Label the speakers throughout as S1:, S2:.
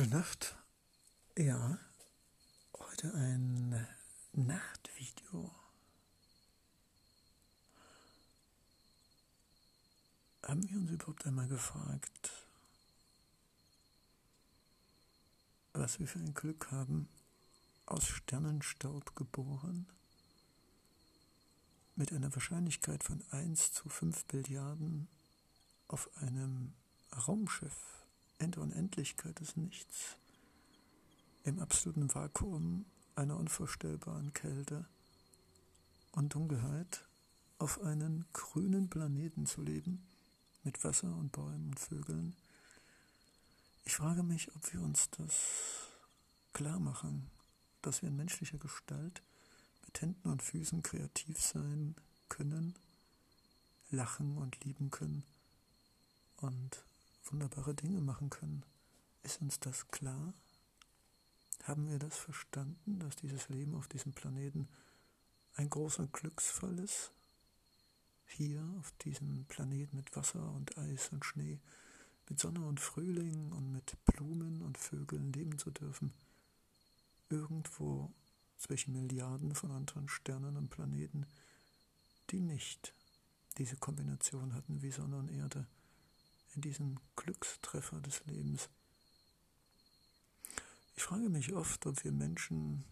S1: Gute Nacht. Ja, heute ein Nachtvideo. Haben wir uns überhaupt einmal gefragt, was wir für ein Glück haben, aus Sternenstaub geboren, mit einer Wahrscheinlichkeit von 1 zu 5 Billiarden auf einem Raumschiff in der Unendlichkeit des Nichts, im absoluten Vakuum einer unvorstellbaren Kälte und Dunkelheit auf einen grünen Planeten zu leben, mit Wasser und Bäumen und Vögeln. Ich frage mich, ob wir uns das klar machen, dass wir in menschlicher Gestalt mit Händen und Füßen kreativ sein können, lachen und lieben können und wunderbare Dinge machen können. Ist uns das klar? Haben wir das verstanden, dass dieses Leben auf diesem Planeten ein großer Glücksfall ist? Hier auf diesem Planeten mit Wasser und Eis und Schnee, mit Sonne und Frühling und mit Blumen und Vögeln leben zu dürfen. Irgendwo zwischen Milliarden von anderen Sternen und Planeten, die nicht diese Kombination hatten wie Sonne und Erde diesen Glückstreffer des Lebens. Ich frage mich oft, ob wir Menschen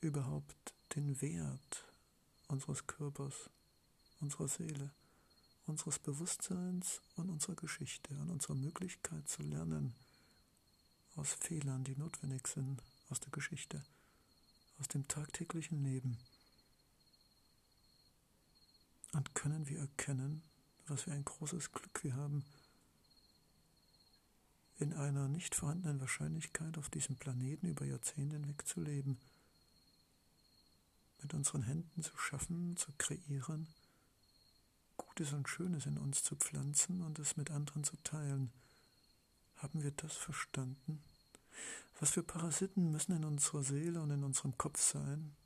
S1: überhaupt den Wert unseres Körpers, unserer Seele, unseres Bewusstseins und unserer Geschichte und unserer Möglichkeit zu lernen aus Fehlern, die notwendig sind, aus der Geschichte, aus dem tagtäglichen Leben. Und können wir erkennen, was für ein großes Glück wir haben, in einer nicht vorhandenen Wahrscheinlichkeit auf diesem Planeten über Jahrzehnte hinweg zu leben, mit unseren Händen zu schaffen, zu kreieren, Gutes und Schönes in uns zu pflanzen und es mit anderen zu teilen. Haben wir das verstanden? Was für Parasiten müssen in unserer Seele und in unserem Kopf sein,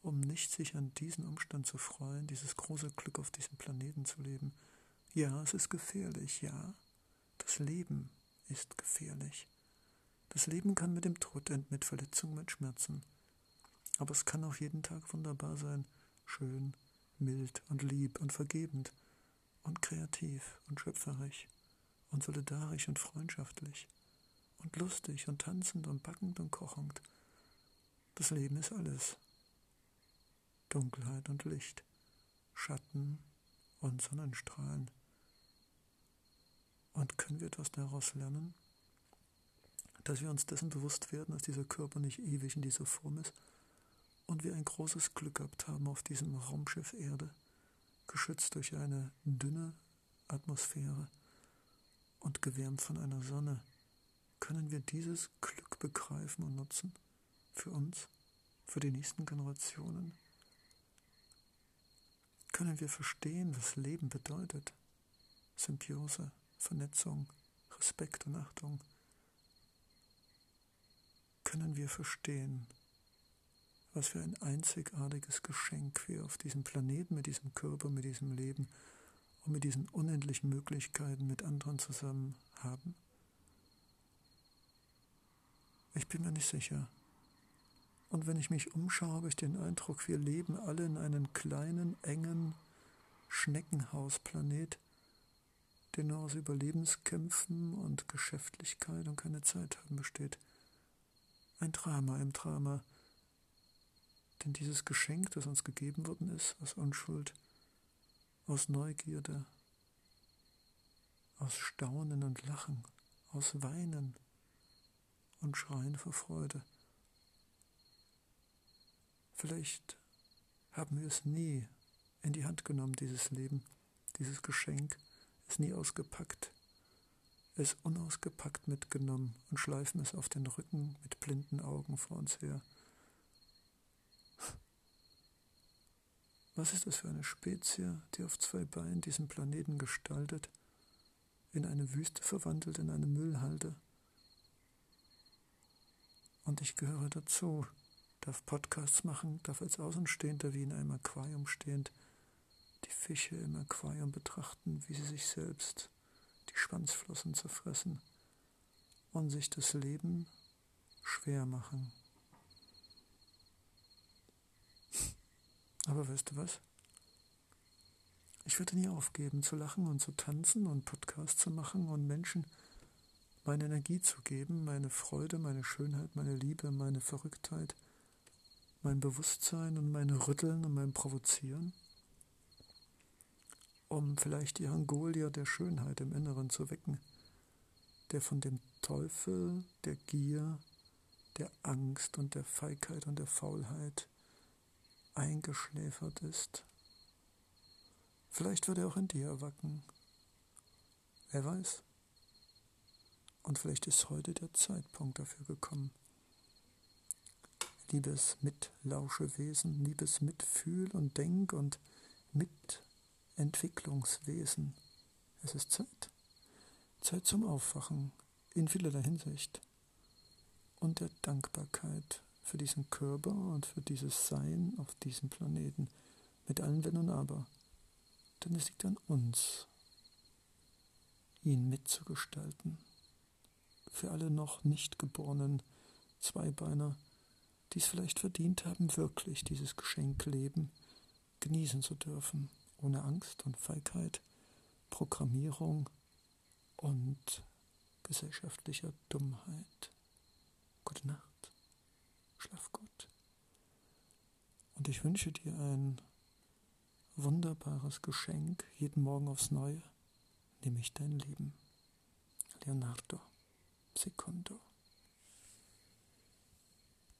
S1: um nicht sich an diesen Umstand zu freuen, dieses große Glück auf diesem Planeten zu leben? Ja, es ist gefährlich, ja. Das Leben ist gefährlich. Das Leben kann mit dem Tod enden, mit Verletzungen, mit Schmerzen. Aber es kann auch jeden Tag wunderbar sein, schön, mild und lieb und vergebend und kreativ und schöpferisch und solidarisch und freundschaftlich und lustig und tanzend und backend und kochend. Das Leben ist alles. Dunkelheit und Licht, Schatten und Sonnenstrahlen. Und können wir etwas daraus lernen? Dass wir uns dessen bewusst werden, dass dieser Körper nicht ewig in dieser Form ist und wir ein großes Glück gehabt haben auf diesem Raumschiff Erde, geschützt durch eine dünne Atmosphäre und gewärmt von einer Sonne, können wir dieses Glück begreifen und nutzen für uns, für die nächsten Generationen. Können wir verstehen, was Leben bedeutet? Symbiose, Vernetzung, Respekt und Achtung können wir verstehen, was für ein einzigartiges Geschenk wir auf diesem Planeten, mit diesem Körper, mit diesem Leben und mit diesen unendlichen Möglichkeiten mit anderen zusammen haben? Ich bin mir nicht sicher. Und wenn ich mich umschaue, habe ich den Eindruck, wir leben alle in einem kleinen, engen Schneckenhausplanet, der nur aus Überlebenskämpfen und Geschäftlichkeit und keine Zeit haben besteht. Ein Drama im Drama. Denn dieses Geschenk, das uns gegeben worden ist, aus Unschuld, aus Neugierde, aus Staunen und Lachen, aus Weinen und Schreien vor Freude. Vielleicht haben wir es nie in die Hand genommen, dieses Leben, dieses Geschenk, es nie ausgepackt, es unausgepackt mitgenommen und schleifen es auf den Rücken mit blinden Augen vor uns her. Was ist das für eine Spezie, die auf zwei Beinen diesen Planeten gestaltet, in eine Wüste verwandelt, in eine Müllhalde? Und ich gehöre dazu, darf Podcasts machen, darf als Außenstehender wie in einem Aquarium stehend Fische im Aquarium betrachten, wie sie sich selbst die Schwanzflossen zerfressen und sich das Leben schwer machen. Aber weißt du was? Ich würde nie aufgeben zu lachen und zu tanzen und Podcasts zu machen und Menschen meine Energie zu geben, meine Freude, meine Schönheit, meine Liebe, meine Verrücktheit, mein Bewusstsein und meine Rütteln und mein Provozieren, um vielleicht ihren Goliath der Schönheit im Inneren zu wecken, der von dem Teufel, der Gier, der Angst und der Feigheit und der Faulheit eingeschläfert ist. Vielleicht wird er auch in dir erwachen. Wer weiß. Und vielleicht ist heute der Zeitpunkt dafür gekommen. Liebes Mitlauschewesen, liebes Mitfühl- und Denk- und Mitentwicklungswesen. Es ist Zeit. Zeit zum Aufwachen in vielerlei Hinsicht und der Dankbarkeit für diesen Körper und für dieses Sein auf diesem Planeten mit allen Wenn und Aber. Denn es liegt an uns, ihn mitzugestalten für alle noch nicht geborenen Zweibeiner, die es vielleicht verdient haben, wirklich dieses Geschenk Leben genießen zu dürfen, ohne Angst und Feigheit, Programmierung und gesellschaftlicher Dummheit. Gute Nacht, schlaf gut. Und ich wünsche dir ein wunderbares Geschenk jeden Morgen aufs Neue, nämlich dein Leben. Leonardo. Sekundo.